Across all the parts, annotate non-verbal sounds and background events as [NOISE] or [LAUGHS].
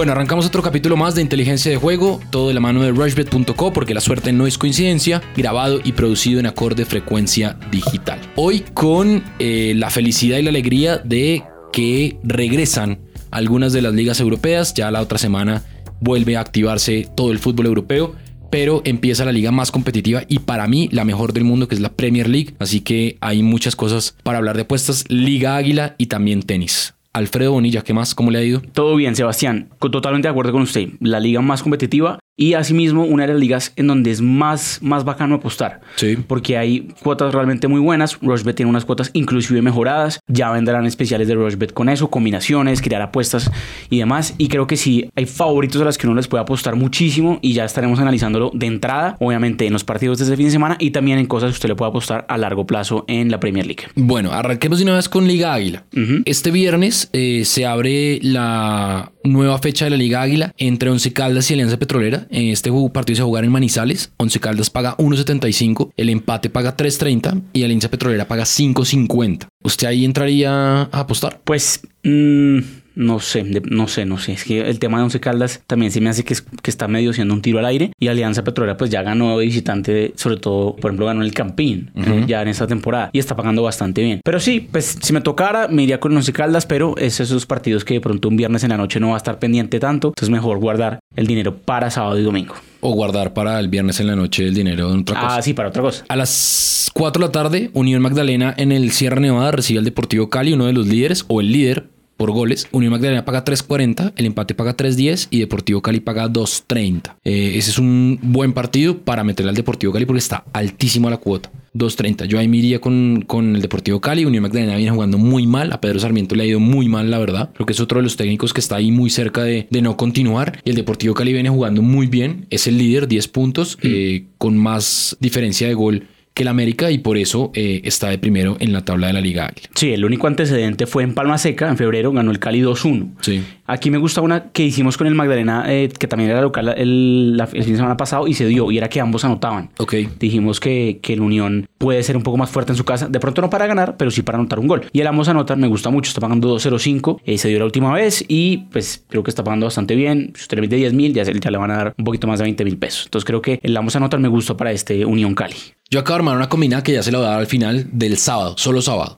Bueno, arrancamos otro capítulo más de inteligencia de juego, todo de la mano de rushbet.co porque la suerte no es coincidencia, grabado y producido en acorde frecuencia digital. Hoy con eh, la felicidad y la alegría de que regresan algunas de las ligas europeas, ya la otra semana vuelve a activarse todo el fútbol europeo pero empieza la liga más competitiva y para mí la mejor del mundo que es la Premier League, así que hay muchas cosas para hablar de apuestas, Liga Águila y también tenis. Alfredo Bonilla, ¿qué más? ¿Cómo le ha ido? Todo bien, Sebastián. Totalmente de acuerdo con usted. La liga más competitiva y asimismo una de las ligas en donde es más, más bacano apostar. Sí. Porque hay cuotas realmente muy buenas. Rushbet tiene unas cuotas inclusive mejoradas. Ya vendrán especiales de Rushbet con eso, combinaciones, crear apuestas y demás. Y creo que sí, hay favoritos a los que uno les puede apostar muchísimo y ya estaremos analizándolo de entrada, obviamente en los partidos de este fin de semana y también en cosas que usted le puede apostar a largo plazo en la Premier League. Bueno, arranquemos de una vez con Liga Águila. Este viernes eh, se abre la nueva fecha de la Liga Águila entre Once Caldas y Alianza Petrolera. Este partido se va a jugar en Manizales. Once Caldas paga 1.75, el empate paga 3.30 y Alianza Petrolera paga 5.50. ¿Usted ahí entraría a apostar? Pues... Mmm no sé, no sé, no sé. Es que el tema de Once Caldas también se me hace que, que está medio siendo un tiro al aire. Y Alianza Petrolera pues ya ganó de visitante, sobre todo, por ejemplo, ganó el Campín ya en esta temporada y está pagando bastante bien. Pero sí, pues si me tocara, me iría con Once Caldas, pero es esos partidos que de pronto un viernes en la noche no va a estar pendiente tanto. Entonces mejor guardar el dinero para sábado y domingo. O guardar para el viernes en la noche el dinero en otra cosa. Ah, sí, para otra cosa. A las 4 de la tarde, Unión Magdalena en el Sierra Nevada recibe al Deportivo Cali, uno de los líderes o el líder por goles. Unión Magdalena paga 3.40, el empate paga 3.10 y Deportivo Cali paga 2.30. Eh, ese es un buen partido para meterle al Deportivo Cali porque está altísimo la cuota. 2.30. Yo ahí me iría con, con el Deportivo Cali. Unión Magdalena viene jugando muy mal. A Pedro Sarmiento le ha ido muy mal, la verdad. Creo que es otro de los técnicos que está ahí muy cerca de, de no continuar. Y el Deportivo Cali viene jugando muy bien. Es el líder, 10 puntos, eh, con más diferencia de gol que el América y por eso eh, está de primero en la tabla de la Liga Águila. Sí, el único antecedente fue en Palma Seca, en febrero ganó el Cali 2-1. Sí. Aquí me gusta una que hicimos con el Magdalena, eh, que también era local el, la, el, fin de semana pasado y se dio, y era que ambos anotaban. Ok. Dijimos que, que el Unión puede ser un poco más fuerte en su casa, de pronto no para ganar, pero sí para anotar un gol. Y el ambos anotan, me gusta mucho, está pagando 2-0-5, eh, se dio la última vez y pues creo que está pagando bastante bien. Si usted le mete 10 mil, ya, ya le van a dar un poquito más de 20 mil pesos. Entonces creo que el ambos anotan me gusta para este Unión Cali. Yo acabo de armar una combinada que ya se la voy a dar al final del sábado, solo sábado.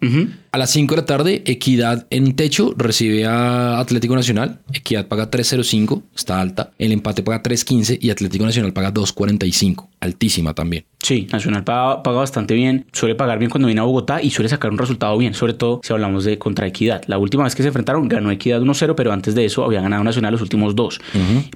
A las 5 de la tarde, Equidad en techo recibe a Atlético Nacional. Equidad paga 3.05, está alta. El empate paga 3.15 y Atlético Nacional paga 2.45, altísima también. Sí, Nacional paga, paga, bastante bien, suele pagar bien cuando viene a Bogotá y suele sacar un resultado bien, sobre todo si hablamos de contra Equidad. La última vez que se enfrentaron ganó Equidad 1-0, pero antes de eso había ganado Nacional los últimos dos.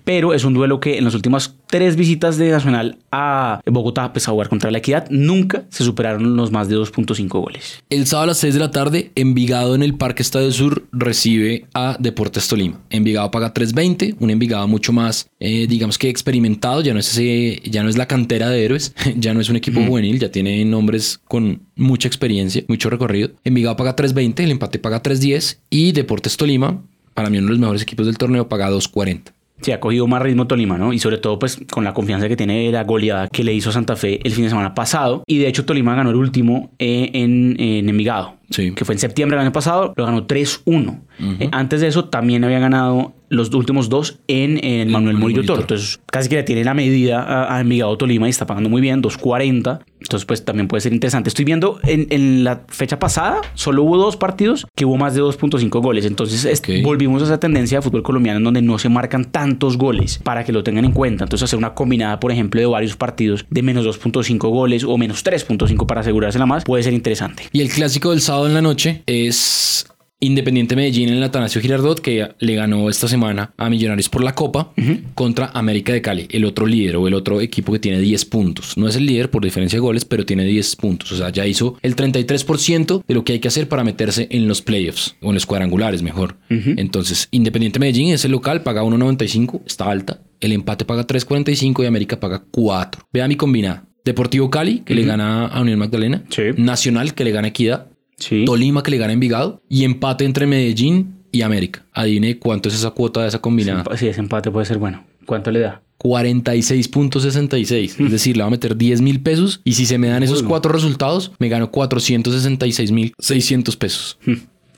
Pero es un duelo que en las últimas tres visitas de Nacional a Bogotá, pues a jugar contra la Equidad, nunca se superaron los más de 2.5 goles. El sábado a las 6 de la tarde, Envigado en el Parque Estadio Sur recibe a Deportes Tolima. Envigado paga 3.20, un Envigado mucho más, eh, digamos que experimentado, ya no, es ese, ya no es la cantera de héroes, [LAUGHS] ya no es un equipo mm. juvenil, ya tiene nombres con mucha experiencia, mucho recorrido. Envigado paga 3.20, el empate paga 3.10 y Deportes Tolima, para mí uno de los mejores equipos del torneo, paga 2.40. Sí, ha cogido más ritmo Tolima, ¿no? Y sobre todo, pues, con la confianza que tiene la goleada que le hizo Santa Fe el fin de semana pasado. Y de hecho, Tolima ganó el último eh, en, en Envigado. Sí. Que fue en septiembre del año pasado, lo ganó 3-1. Uh -huh. eh, antes de eso, también había ganado los últimos dos en, en Manuel Murillo Toro. Entonces, casi que le tiene la medida a, a Envigado Tolima y está pagando muy bien, 2.40. Entonces, pues también puede ser interesante. Estoy viendo en, en, la fecha pasada, solo hubo dos partidos que hubo más de 2.5 goles. Entonces, okay. volvimos a esa tendencia de fútbol colombiano en donde no se marcan tantos goles para que lo tengan en cuenta. Entonces, hacer una combinada, por ejemplo, de varios partidos de menos 2.5 goles o menos 3.5 para asegurarse la más, puede ser interesante. Y el clásico del sábado en la noche es Independiente Medellín en el Atanasio Girardot, que le ganó esta semana a Millonarios por la Copa, uh -huh. contra América de Cali, el otro líder o el otro equipo que tiene 10 puntos. No es el líder por diferencia de goles, pero tiene 10 puntos. O sea, ya hizo el 33% de lo que hay que hacer para meterse en los playoffs, o en los cuadrangulares mejor. Uh -huh. Entonces, Independiente Medellín es el local, paga 1.95, está alta. El empate paga 3.45 y América paga 4. Vea mi combinada. Deportivo Cali, que uh -huh. le gana a Unión Magdalena. Sí. Nacional, que le gana a Equidad. Sí. Tolima que le gana Envigado y empate entre Medellín y América. Adivine cuánto es esa cuota de esa combinada. Sí, ese empate puede ser bueno. ¿Cuánto le da? 46.66. Mm. Es [LAUGHS] decir, le va a meter 10 mil pesos y si se me dan esos cuatro resultados, me gano 466 mil 600 pesos.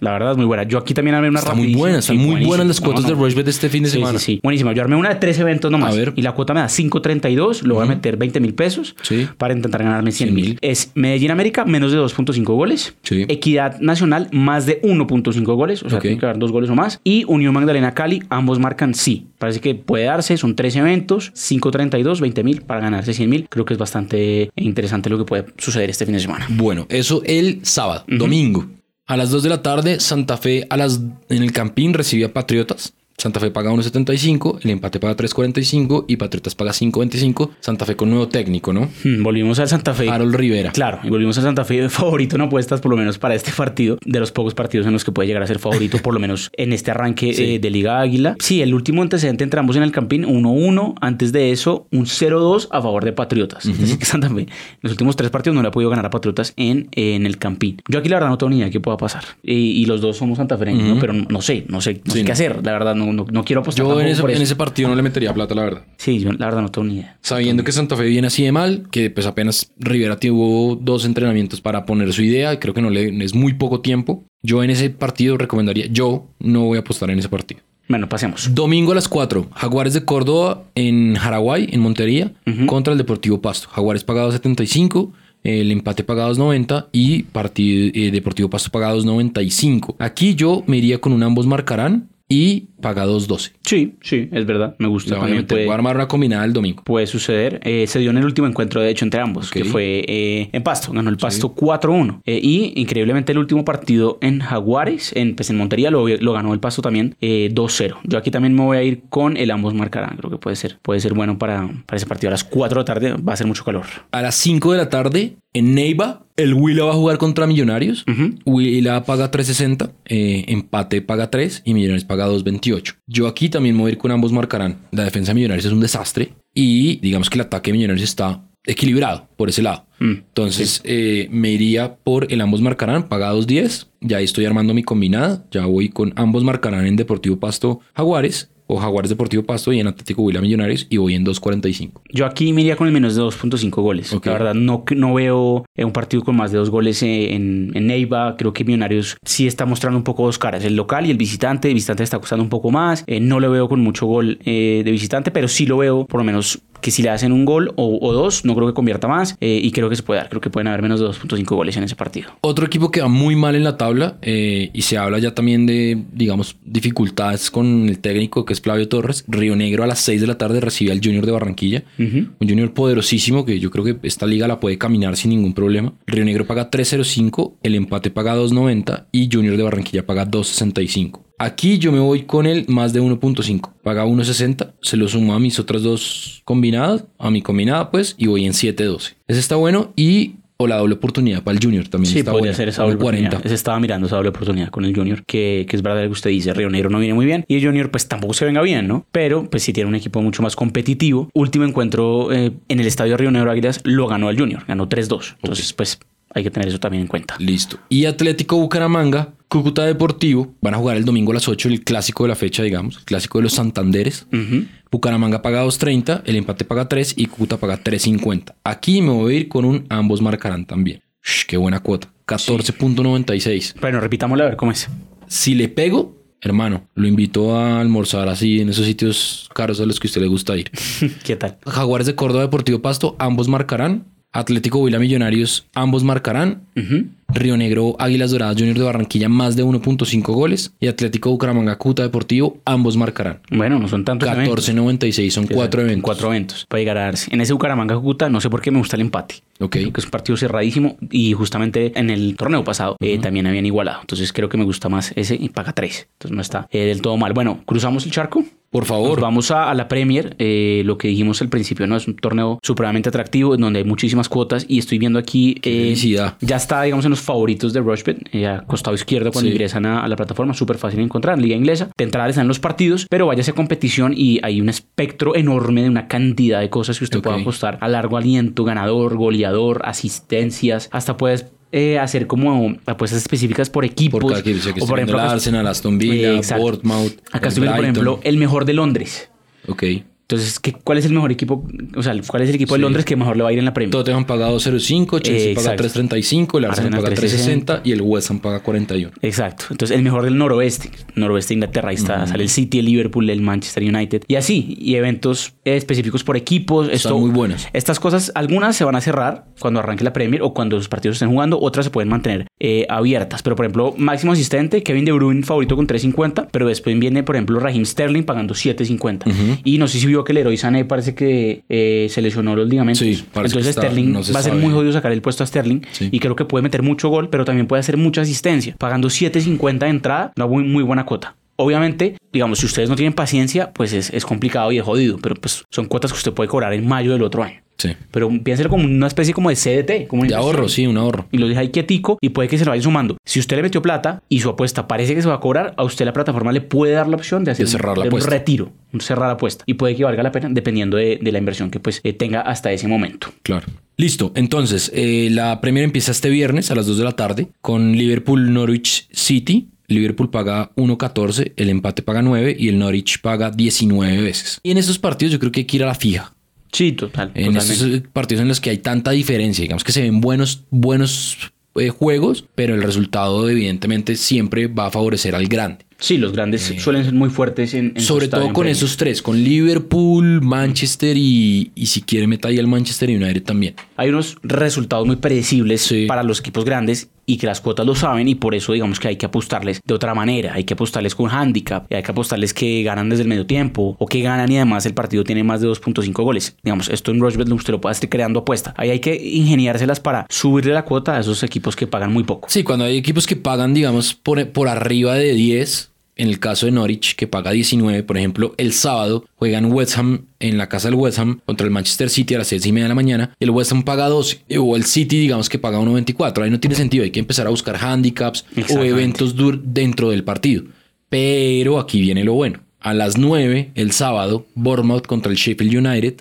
La verdad es muy buena. Yo aquí también armé una Está muy buena, están Sí, muy buenas las cuotas no. de Rushbet este fin de semana. sí, sí. Buenísima. Yo armé una de tres eventos nomás. A ver. Y la cuota me da 5.32. Lo voy a meter 20 mil pesos Sí. para intentar ganarme 100 mil. 100.000. Es Medellín América, menos de 2.5 goles. Sí. Equidad Nacional, más de 1.5 goles. O sea, Ok. tiene que haber dos goles o más. Y Unión Magdalena Cali, ambos marcan sí. Parece que puede darse. Son tres eventos. 5.32, 20 mil para ganarse 100 mil. Creo que es bastante interesante lo que puede suceder este fin de semana. Bueno, eso el sábado, domingo. A las 2 de la tarde, Santa Fe a las, en el Campín recibía Patriotas. Santa Fe paga 1.75, el empate paga 3.45 y Patriotas paga 5.25. Santa Fe con nuevo técnico, ¿no? Hmm, Volvimos al Santa Fe. Harold Rivera. Claro, y volvimos a Santa Fe [LAUGHS] favorito en apuestas, por lo menos para este partido, de los pocos partidos en los que puede llegar a ser favorito, por lo menos en este arranque [LAUGHS] Sí. eh, de Liga Águila. Sí, el último antecedente entre ambos en el Campín, 1-1. Antes de eso, un 0-2 a favor de Patriotas. Que Santa Fe, en los últimos tres partidos no le ha podido ganar a Patriotas en, en el Campín. Yo aquí la verdad no tengo ni idea de qué pueda pasar. Y, y los dos somos santafereños, ¿no? pero no sé, no sé, no Sí, sé qué no. hacer. La verdad, no, no, no quiero apostar Yo en ese, por en eso. ese partido no le metería plata, la verdad. Sí, yo la verdad no tengo ni idea. Sabiendo que Santa Fe viene así de mal, que pues apenas Rivera tuvo dos entrenamientos para poner su idea, creo que no le es muy poco tiempo. Yo en ese partido recomendaría, yo no voy a apostar en ese partido. Bueno, pasemos. Domingo a las 4, Jaguares de Córdoba en Jaraguay, en Montería, contra el Deportivo Pasto. Jaguares pagados 75, el empate pagados 90 y partido, eh, Deportivo Pasto pagados 95. Aquí yo me iría con un ambos marcarán y pagados 12. Sí, sí, es verdad. Me gusta. También puede- Voy a armar una combinada el domingo. puede suceder. Eh, se dio en el último encuentro, de hecho, entre ambos, que fue eh, en Pasto. Ganó el Pasto 4-1. Eh, y increíblemente el último partido en Jaguares, en, pues, en Montería, lo, lo ganó el Pasto también eh, 2-0. Yo aquí también me voy a ir con el ambos marcarán. Creo que puede ser, puede ser bueno para, para ese partido. A las 4 de la tarde va a ser mucho calor. A las 5 de la tarde, en Neiva, el Huila va a jugar contra Millonarios. Huila paga 3.60, eh, empate paga 3 y Millonarios paga 2.28. Yo aquí también me voy a ir con ambos marcarán. La defensa de Millonarios es un desastre y digamos que el ataque de Millonarios está equilibrado por ese lado. Mm, Entonces eh, me iría por el ambos marcarán, paga 2.10. Ya ahí estoy armando mi combinada. Ya voy con ambos marcarán en Deportivo Pasto Jaguares o Jaguares Deportivo Pasto y en Atlético Huila Millonarios y voy en 2.45. Yo aquí me iría con el menos de 2.5 goles. Ok. La verdad, no, no veo eh, un partido con más de dos goles eh, en, en Neiva. Creo que Millonarios sí está mostrando un poco dos caras. El local y el visitante. El visitante está costando un poco más. Eh, no le veo con mucho gol eh, de visitante, pero sí lo veo por lo menos que si le hacen un gol o, o dos, no creo que convierta más. eh, y creo que se puede dar. Creo que pueden haber menos de 2.5 goles en ese partido. Otro equipo que va muy mal en la tabla eh, y se habla ya también de, digamos, dificultades con el técnico que es Flavio Torres. Río Negro a las 6 de la tarde recibe al Junior de Barranquilla. Un Junior poderosísimo que yo creo que esta liga la puede caminar sin ningún problema. Río Negro paga 3.05, el empate paga 2.90 y Junior de Barranquilla paga 2.65. Aquí yo me voy con el más de 1.5. Paga 1.60. Se lo sumo a mis otras dos combinadas. A mi combinada, pues. Y voy en 7.12. Ese está bueno. Y o la doble oportunidad para el Junior también Sí, está podría buena. ser esa doble 40. oportunidad. Se estaba mirando esa doble oportunidad con el Junior, que, que es verdad lo que usted dice. Río Negro no viene muy bien y el Junior, pues tampoco se venga bien, ¿no? Pero, pues sí tiene un equipo mucho más competitivo. Último encuentro eh, en el estadio Río Negro Águilas lo ganó el Junior, ganó 3-2. Entonces, pues hay que tener eso también en cuenta. Listo. Y Atlético Bucaramanga, Cúcuta Deportivo, van a jugar el domingo a las 8, el clásico de la fecha, digamos, el clásico de los Santanderes. Ujú. Bucaramanga paga 2.30, el empate paga 3 y Cúcuta paga 3.50. Aquí me voy a ir con un ambos marcarán también. Shh, qué buena cuota. 14.96. Bueno, repitámosla a ver cómo es. Si le pego, hermano, lo invito a almorzar así en esos sitios caros a los que a usted le gusta ir. [LAUGHS] ¿Qué tal? Jaguares de Córdoba Deportivo Pasto, ambos marcarán. Atlético Huila Millonarios, ambos marcarán. Ujú. Río Negro, Águilas Doradas Junior de Barranquilla, más de 1.5 goles. Y Atlético Bucaramanga, Cuta Deportivo, ambos marcarán. Bueno, no son tantos eventos. 14.96, son cuatro eventos. Cuatro eventos. Para llegar a darse. En ese Bucaramanga Cúcuta, no sé por qué me gusta el empate. Ok. Creo que es un partido cerradísimo y justamente en el torneo pasado eh, también habían igualado. Entonces creo que me gusta más ese y paga 3. Entonces no está eh, del todo mal. Bueno, cruzamos el charco. Por Nos favor. vamos a, a la Premier. eh, lo que dijimos al principio, ¿no? Es un torneo supremamente atractivo en donde hay muchísimas cuotas y estoy viendo aquí. eh, felicidad. ya está, digamos, en los favoritos de Rushbet, eh, a costado izquierdo cuando Sí. ingresan a, a la plataforma. Súper fácil de encontrar. Liga inglesa. De entrada están los partidos, pero váyase a competición y hay un espectro enorme de una cantidad de cosas que usted Ok. puede apostar a largo aliento, ganador, goleador, asistencias. Hasta puedes. Eh, hacer como apuestas específicas por equipos. Por cada equipo, sé que o por ejemplo, el acá- Arsenal, Aston Villa, Exacto. Bournemouth, Acá estoy viendo, por ejemplo, el mejor de Londres. Ok. Entonces, ¿qué, ¿cuál es el mejor equipo? O sea, ¿cuál es el equipo de. Londres que mejor le va a ir en la Premier? Tottenham paga 2.05, Chelsea Eh, paga exacto. 3.35, el Arsenal, paga 3.60 3.60 y el West Ham paga 41. Exacto. Entonces, el mejor del noroeste, noroeste de Inglaterra, ahí está, sale el City, el Liverpool, el Manchester United y así, y eventos específicos por equipos. Están muy buenos. Estas cosas, algunas se van a cerrar cuando arranque la Premier o cuando los partidos estén jugando, otras se pueden mantener eh, abiertas. Pero, por ejemplo, máximo asistente, Kevin De Bruyne favorito con 3.50, pero después viene, por ejemplo, Raheem Sterling pagando 7.50. Y no sé si vio que el héroe Sané parece que eh, se lesionó los ligamentos. Sí, Entonces, está- Sterling no se va a ser muy jodido sacar el puesto a Sterling Sí. y creo que puede meter mucho gol, pero también puede hacer mucha asistencia, pagando 7.50 de entrada, una muy, muy buena cuota. Obviamente, digamos, si ustedes no tienen paciencia, pues es, es complicado y es jodido, pero pues son cuotas que usted puede cobrar en mayo del otro año. Sí. Pero piénselo como una especie como de CDT, como De ahorro, sí, un ahorro. Y lo deja ahí quietico y puede que se lo vaya sumando. Si usted le metió plata y su apuesta parece que se va a cobrar, a usted la plataforma le puede dar la opción de hacer De cerrar un, la de un apuesta. retiro, un cerrar la apuesta. Y puede que valga la pena dependiendo de, de la inversión que pues eh, tenga hasta ese momento. Claro. Listo, entonces eh, la Premier empieza este viernes a las 2 de la tarde con Liverpool Norwich City. Liverpool paga 1.14, el empate paga 9 y el Norwich paga 19 veces. Y en estos partidos yo creo que hay que ir a la fija. Sí, total. En esos partidos en los que hay tanta diferencia, digamos que se ven buenos, buenos eh, juegos, pero el resultado evidentemente siempre va a favorecer al grande. Sí, los grandes suelen ser muy fuertes en, en Sobre todo con esos tres, con Liverpool, Manchester y, y si quiere meta ahí el Manchester United también. Hay unos resultados muy predecibles Sí. para los equipos grandes y que las cuotas lo saben y por eso digamos que hay que apostarles de otra manera. Hay que apostarles con handicap, y hay que apostarles que ganan desde el medio tiempo o que ganan y además el partido tiene más de 2.5 goles. Digamos, esto en Rushbet usted lo puede estar creando apuesta. Ahí hay que ingeniárselas para subirle la cuota a esos equipos que pagan muy poco. Sí, cuando hay equipos que pagan, digamos, por, por arriba de 10, en el caso de Norwich, que paga 19, por ejemplo, el sábado juegan West Ham en la casa del West Ham contra el Manchester City a las 6 y media de la mañana, y el West Ham paga 12, o el City, digamos, que paga 1.24. Ahí no tiene sentido, hay que empezar a buscar handicaps o eventos dur- dentro del partido. Pero aquí viene lo bueno. A las 9, el sábado, Bournemouth contra el Sheffield United.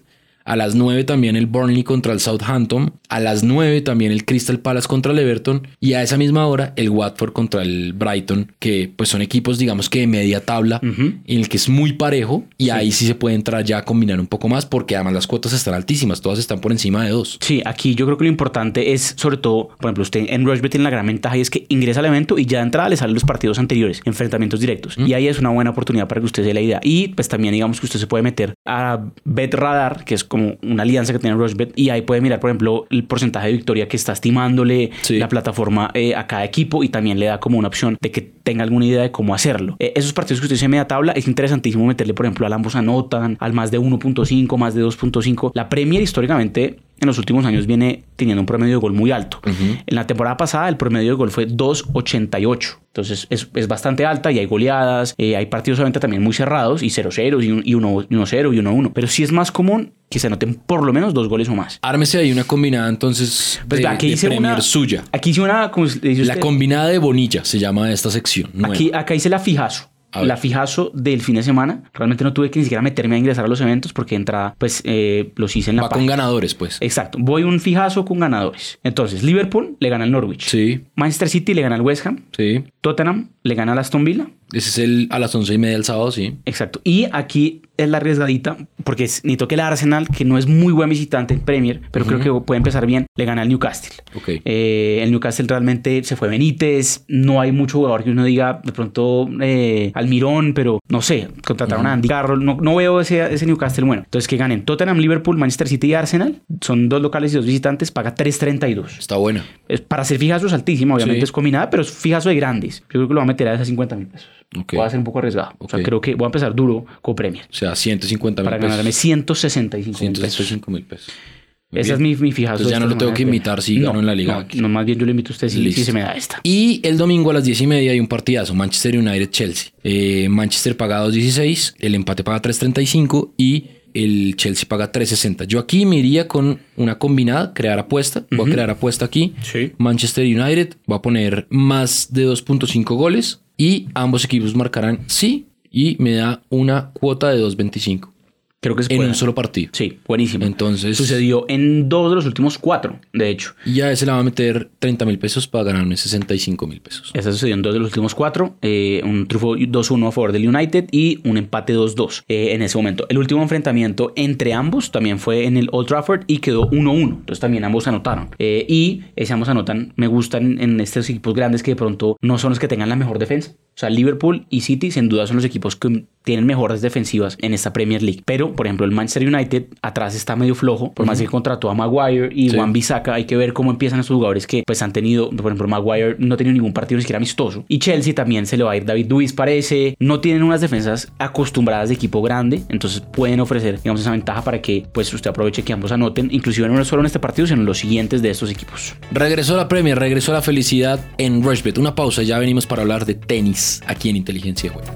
A las 9 también el Burnley contra el Southampton. A las 9 también el Crystal Palace contra el Everton. Y a esa misma hora el Watford contra el Brighton, que pues son equipos digamos que de media tabla, en el que es muy parejo. Y ahí sí se puede entrar ya a combinar un poco más porque además las cuotas están altísimas, todas están por encima de 2. Sí, aquí yo creo que lo importante es, sobre todo, por ejemplo, usted en Rushbet tiene la gran ventaja y es que ingresa al evento y ya de entrada le salen los partidos anteriores, enfrentamientos directos. Y ahí es una buena oportunidad para que usted se dé la idea. Y pues también digamos que usted se puede meter a Bet Radar, que es como una alianza que tiene Rushbet, y ahí puede mirar, por ejemplo, el porcentaje de victoria que está estimándole Sí. la plataforma eh, a cada equipo y también le da como una opción de que tenga alguna idea de cómo hacerlo. Eh, esos partidos que usted dice en media tabla es interesantísimo meterle, por ejemplo, al ambos anotan, al más de 1.5, más de 2.5. La Premier históricamente en los últimos años viene teniendo un promedio de gol muy alto. En la temporada pasada el promedio de gol fue 2.88. Entonces es, es bastante alta y hay goleadas, eh, hay partidos obviamente también muy cerrados y 0-0 y un- y 1-0 y 1-1. Pero sí es más común que se anoten por lo menos dos goles o más. Ármese ahí una combinada entonces Pues de, aquí de hice Premier una suya. Aquí hice una, como dice La usted, combinada de Bonilla se llama esta sección. nueva. Aquí, acá hice la fijazo. La fijazo del fin de semana. Realmente no tuve que ni siquiera meterme a ingresar a los eventos porque de entrada, pues eh, los hice en la Va con ganadores, pues. Exacto. Voy un fijazo con ganadores. Entonces, Liverpool le gana al Norwich. Sí, Manchester City le gana al West Ham. sí. Tottenham le gana al Aston Villa. Ese es el a las once y media del sábado, sí. Exacto. Y aquí es la arriesgadita, porque es, necesito que el Arsenal, que no es muy buen visitante en Premier, pero creo que puede empezar bien, le gana al Newcastle. Ok. Eh, el Newcastle realmente se fue Benítez, no hay mucho jugador que uno diga de pronto eh, Almirón, pero no sé, contrataron a Andy Carroll, no, no veo ese, ese Newcastle bueno. Entonces que ganen Tottenham, Liverpool, Manchester City y Arsenal, son dos locales y dos visitantes, paga 3.32. Está buena. Es, para ser fijazo es altísimo, obviamente Sí. es combinada, pero es fijazo de grandes. Yo creo que lo va a meter a esas 50 mil pesos. Ok. Voy a ser un poco arriesgado. O sea, creo que voy a empezar duro con Premier. O sea, 150 mil Para pesos. ganarme 165 mil pesos. 165 mil pesos. Muy Esa es mi, mi fijazo. Entonces ya no lo tengo que invitar si Premier. gano en la liga. No, no, más bien yo le invito a usted si, si se me da esta. Y el domingo a las 10 y media hay un partidazo. Manchester United-Chelsea. Eh, Manchester paga 2.16, el empate paga 3.35 y el Chelsea paga 3.60. Yo aquí me iría con una combinada, crear apuesta. Voy a crear apuesta aquí. Sí. Manchester United va a poner más de 2.5 goles y ambos equipos marcarán sí y me da una cuota de 2.25. Creo que se en puede. un solo partido. Sí, buenísimo. Entonces- Sucedió en dos de los últimos cuatro, de hecho. Y ya ese le va a meter 30 mil pesos para ganarme 65 mil pesos. Esa sucedió en dos de los últimos cuatro. eh, un trufo 2-1 a favor del United y un empate 2-2 eh, en ese momento. El último enfrentamiento entre ambos también fue en el Old Trafford y quedó 1-1. Entonces también ambos anotaron. Eh, y ese ambos anotan. Me gustan en estos equipos grandes que de pronto no son los que tengan la mejor defensa. O sea, Liverpool y City sin duda son los equipos que tienen mejores defensivas en esta Premier League. Pero, por ejemplo, el Manchester United atrás está medio flojo, por más que contrató a Maguire y Sí. Juan Bissaka. Hay que ver cómo empiezan estos jugadores que pues han tenido, por ejemplo, Maguire no ha tenido ningún partido ni siquiera amistoso. Y Chelsea también se le va a ir David Luiz, parece. No tienen unas defensas acostumbradas de equipo grande, entonces pueden ofrecer, digamos, esa ventaja para que pues usted aproveche que ambos anoten, inclusive no solo en este partido, sino en los siguientes de estos equipos. Regresó la Premier, regresó la felicidad en Rushbet. Una pausa, ya venimos para hablar de tenis aquí en Inteligencia Juego.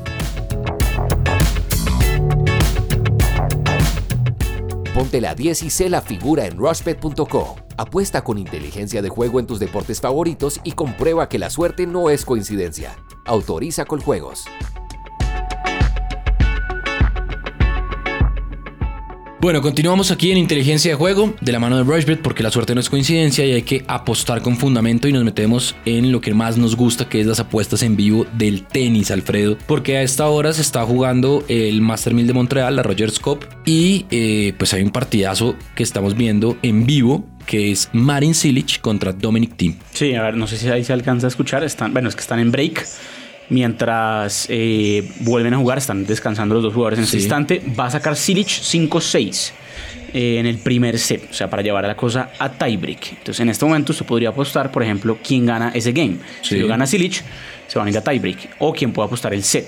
Ponte la 10 y sé la figura en rushbet.co. Apuesta con inteligencia de juego en tus deportes favoritos y comprueba que la suerte no es coincidencia. Autoriza con juegos. Bueno, continuamos aquí en Inteligencia de Juego de la mano de Rushbet porque la suerte no es coincidencia y hay que apostar con fundamento y nos metemos en lo que más nos gusta que es las apuestas en vivo del tenis, Alfredo. Porque a esta hora se está jugando el Master 1000 de Montreal, la Rogers Cup y eh, pues hay un partidazo que estamos viendo en vivo que es Marin Cilic contra Dominic Thiem. Sí, a ver, no sé si ahí se alcanza a escuchar. Están, bueno, es que están en break. Mientras eh, vuelven a jugar, están descansando los dos jugadores en este Sí. instante. Va a sacar Silic 5-6 eh, en el primer set, o sea, para llevar a la cosa a tiebreak. Entonces, en este momento, usted podría apostar, por ejemplo, quién gana ese game. Sí. Si lo gana Silic, se van a ir a tiebreak. O quién puede apostar el set.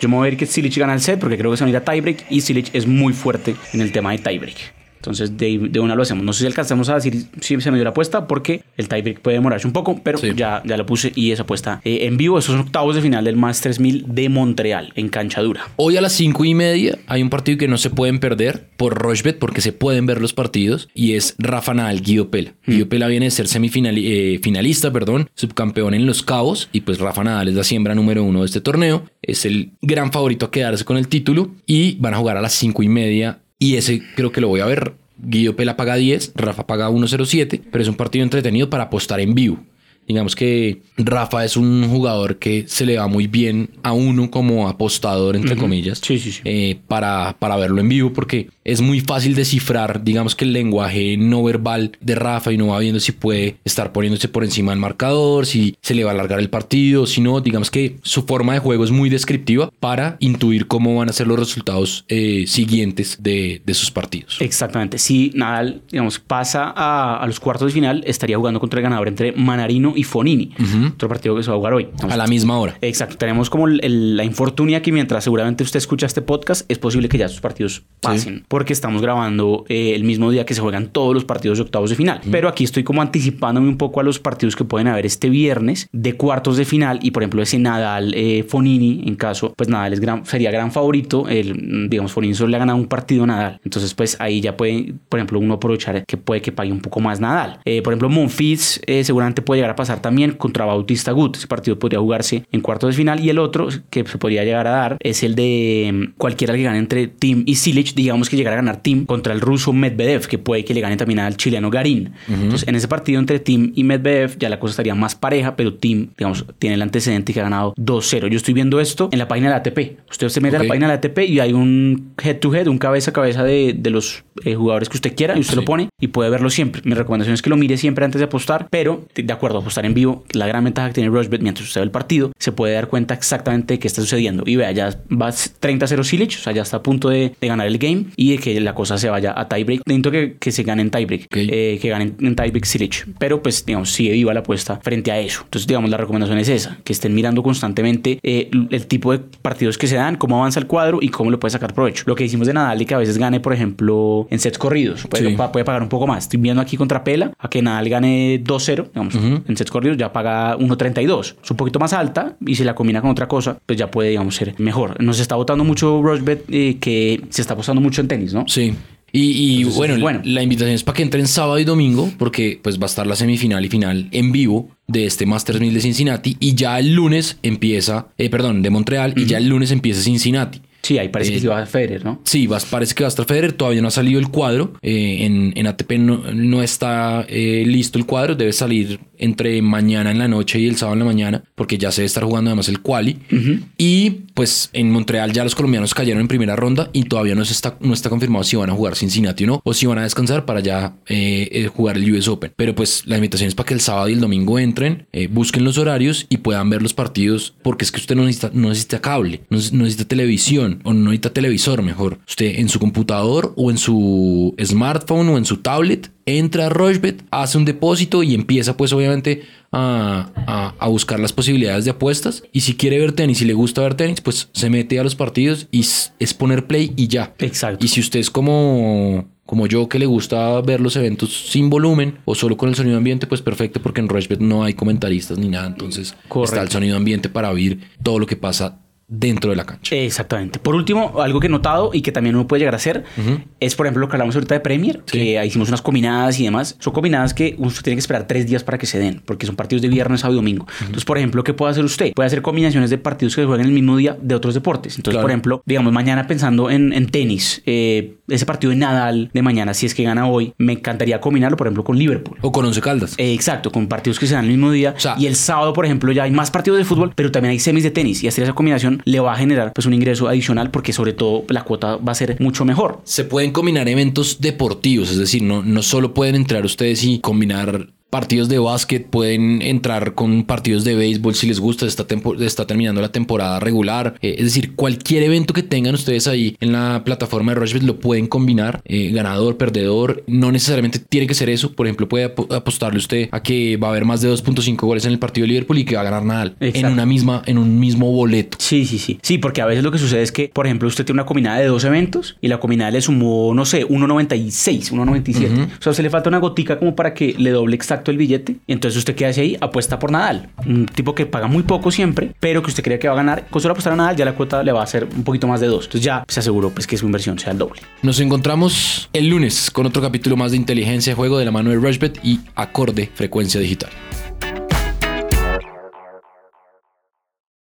Yo me voy a ver que Silic gana el set porque creo que se van a ir a tiebreak y Silic es muy fuerte en el tema de tiebreak. Entonces de, de una lo hacemos. No sé si alcanzamos a decir si se me dio la apuesta porque el tiebreak puede demorarse un poco, pero Sí. ya, ya lo puse y esa apuesta eh, en vivo. Esos son octavos de final del Masters 1000 de Montreal en cancha dura. Hoy a las 5 y media hay un partido que no se pueden perder por Rochebet porque se pueden ver los partidos y es Rafa Nadal, Guido Pela. Guido Pela viene de ser semifinalista, perdón, subcampeón en Los Cabos y pues Rafa Nadal es la siembra número uno de este torneo. Es el gran favorito a quedarse con el título y van a jugar a las 5 y media y ese creo que lo voy a ver. Guido Pela paga 10, Rafa paga 1.07, pero es un partido entretenido para apostar en vivo. Digamos que Rafa es un jugador que se le va muy bien a uno como apostador, entre comillas, Sí, sí, sí. eh, para, para verlo en vivo, porque es muy fácil descifrar, digamos que el lenguaje no verbal de Rafa y no va viendo si puede estar poniéndose por encima del marcador, si se le va a alargar el partido, si no, digamos que su forma de juego es muy descriptiva para intuir cómo van a ser los resultados eh, siguientes de, de sus partidos. Exactamente. Si Nadal, digamos, pasa a, a los cuartos de final, estaría jugando contra el ganador entre Manarino y Fonini. Otro partido que se va a jugar hoy. Digamos, A la misma hora. Exacto, tenemos como el- el- la infortunia que mientras seguramente usted escucha este podcast, es posible que ya sus partidos pasen, porque estamos grabando eh, el mismo día que se juegan todos los partidos de octavos de final. Pero aquí estoy como anticipándome un poco a los partidos que pueden haber este viernes de cuartos de final y por ejemplo ese Nadal eh, Fonini, en caso, pues Nadal es gran, sería gran favorito, el, digamos Fonini solo le ha ganado un partido a Nadal, entonces pues ahí ya puede, por ejemplo, uno aprovechar que puede que pague un poco más Nadal. Eh, por ejemplo, Monfils eh, seguramente puede llegar a pasar también contra Bautista Gut. Ese partido podría jugarse en cuartos de final. Y el otro que se podría llegar a dar es el de mm, cualquiera que gane entre Tim y Silic. Digamos que llegara a ganar Tim contra el ruso Medvedev, que puede que le gane también al chileno Garín. Entonces, en ese partido entre Tim y Medvedev ya la cosa estaría más pareja, pero Tim, digamos, tiene el antecedente que ha ganado 2-0. Yo estoy viendo esto en la página de la ATP. Usted se mete a Ok. la página de la ATP y hay un head to head, un cabeza a cabeza de, de los eh, jugadores que usted quiera y usted Sí. lo pone y puede verlo siempre. Mi recomendación es que lo mire siempre antes de apostar, pero de acuerdo a apostar en vivo, la gran ventaja que tiene Rushbet mientras usted ve el partido, se puede dar cuenta exactamente de qué está sucediendo. Y vea, ya va 30-0 Silic, o sea, ya está a punto de, de ganar el game y de que la cosa se vaya a tiebreak. Necesito que, que se gane en tiebreak, Ok. eh, que gane en tiebreak Silic. Pero pues, digamos, sigue viva la apuesta frente a eso. Entonces, digamos, la recomendación es esa, que estén mirando constantemente eh, el tipo de partidos que se dan, cómo avanza el cuadro y cómo le puede sacar provecho. Lo que hicimos de Nadal y que a veces gane, por ejemplo, en sets corridos, puede, Sí. puede pagar un poco más. Estoy viendo aquí contra Pela a que Nadal gane 2-0, digamos, en sets corridos ya paga 1.32. Es un poquito más alta y si la combina con otra cosa, pues ya puede, digamos, ser mejor. Nos está votando mucho Rushbet eh, que se está apostando mucho en tenis, ¿no? Sí. Y, y Entonces, bueno, bueno. la invitación es para que entren sábado y domingo, porque pues va a estar la semifinal y final en vivo de este Masters 1000 de Cincinnati y ya el lunes empieza, eh, perdón, de Montreal y ya el lunes empieza Cincinnati. Sí, ahí parece que Eh, sí va a Federer, ¿no? Sí, vas- parece que va a estar Federer. Todavía no ha salido el cuadro. Eh, en, en ATP no, no está eh, listo el cuadro. Debe salir entre mañana en la noche y el sábado en la mañana, porque ya se debe estar jugando además el quali. Y pues en Montreal ya los colombianos cayeron en primera ronda y todavía no, se está, no está confirmado si van a jugar Cincinnati o no, o si van a descansar para ya eh, eh, jugar el US Open. Pero pues la invitación es para que el sábado y el domingo entren, busquen los horarios y puedan ver los partidos, porque es que usted no necesita, no necesita cable, no, no necesita televisión o no necesita televisor mejor. Usted en su computador o en su smartphone o en su tablet entra a Rochebet, hace un depósito y empieza pues obviamente a, a- a buscar las posibilidades de apuestas. Y si quiere ver tenis y le gusta ver tenis, pues se mete a los partidos y es poner play y ya. Exacto. Y si usted es como, como yo que le gusta ver los eventos sin volumen o solo con el sonido ambiente, pues perfecto porque en Rochebet no hay comentaristas ni nada. Entonces Correcto. está el sonido ambiente para oír todo lo que pasa dentro de la cancha. Exactamente. Por último, algo que he notado y que también uno puede llegar a hacer es, por ejemplo, lo que hablamos ahorita de Premier, que ahí hicimos unas combinadas y demás. Son combinadas que usted tiene que esperar tres días para que se den, porque son partidos de viernes, sábado y domingo. Entonces, por ejemplo, ¿qué puede hacer usted? Puede hacer combinaciones de partidos que se juegan el mismo día de otros deportes. Entonces, Claro. por ejemplo, digamos, mañana pensando en, en tenis, eh, ese partido de Nadal de mañana, si es que gana hoy, me encantaría combinarlo, por ejemplo, con Liverpool. O con Once Caldas. Eh, Exacto, con partidos que se dan el mismo día. O sea- y el sábado, por ejemplo, ya hay más partidos de fútbol, pero también hay semis de tenis. Y hacer esa combinación le va a generar pues un ingreso adicional porque sobre todo la cuota va a ser mucho mejor. Se pueden combinar eventos deportivos, es decir, no, no solo pueden entrar ustedes y combinar partidos de básquet, pueden entrar con partidos de béisbol si les gusta, está, tempo- está terminando la temporada regular, eh, es decir, cualquier evento que tengan ustedes ahí en la plataforma de Rushbet lo pueden combinar, eh, ganador, perdedor, no necesariamente tiene que ser eso, por ejemplo, puede ap- apostarle usted a que va a haber más de 2.5 goles en el partido de Liverpool y que va a ganar Nadal en una misma, en un mismo boleto. Sí, sí, sí. Sí, porque a veces lo que sucede es que, por ejemplo, usted tiene una combinada de dos eventos y la combinada le sumó, no sé, 1.96, 1.97. O sea, usted le falta una gotica como para que le doble el billete. Y entonces usted queda ahí, apuesta por Nadal. Un tipo que paga muy poco siempre, pero que usted cree que va a ganar. Con solo apostar a Nadal, ya la cuota le va a hacer un poquito más de dos. Entonces ya se aseguró pues, que su inversión sea el doble. Nos encontramos el lunes con otro capítulo más de inteligencia de juego de la mano de Rushbet y acorde frecuencia digital.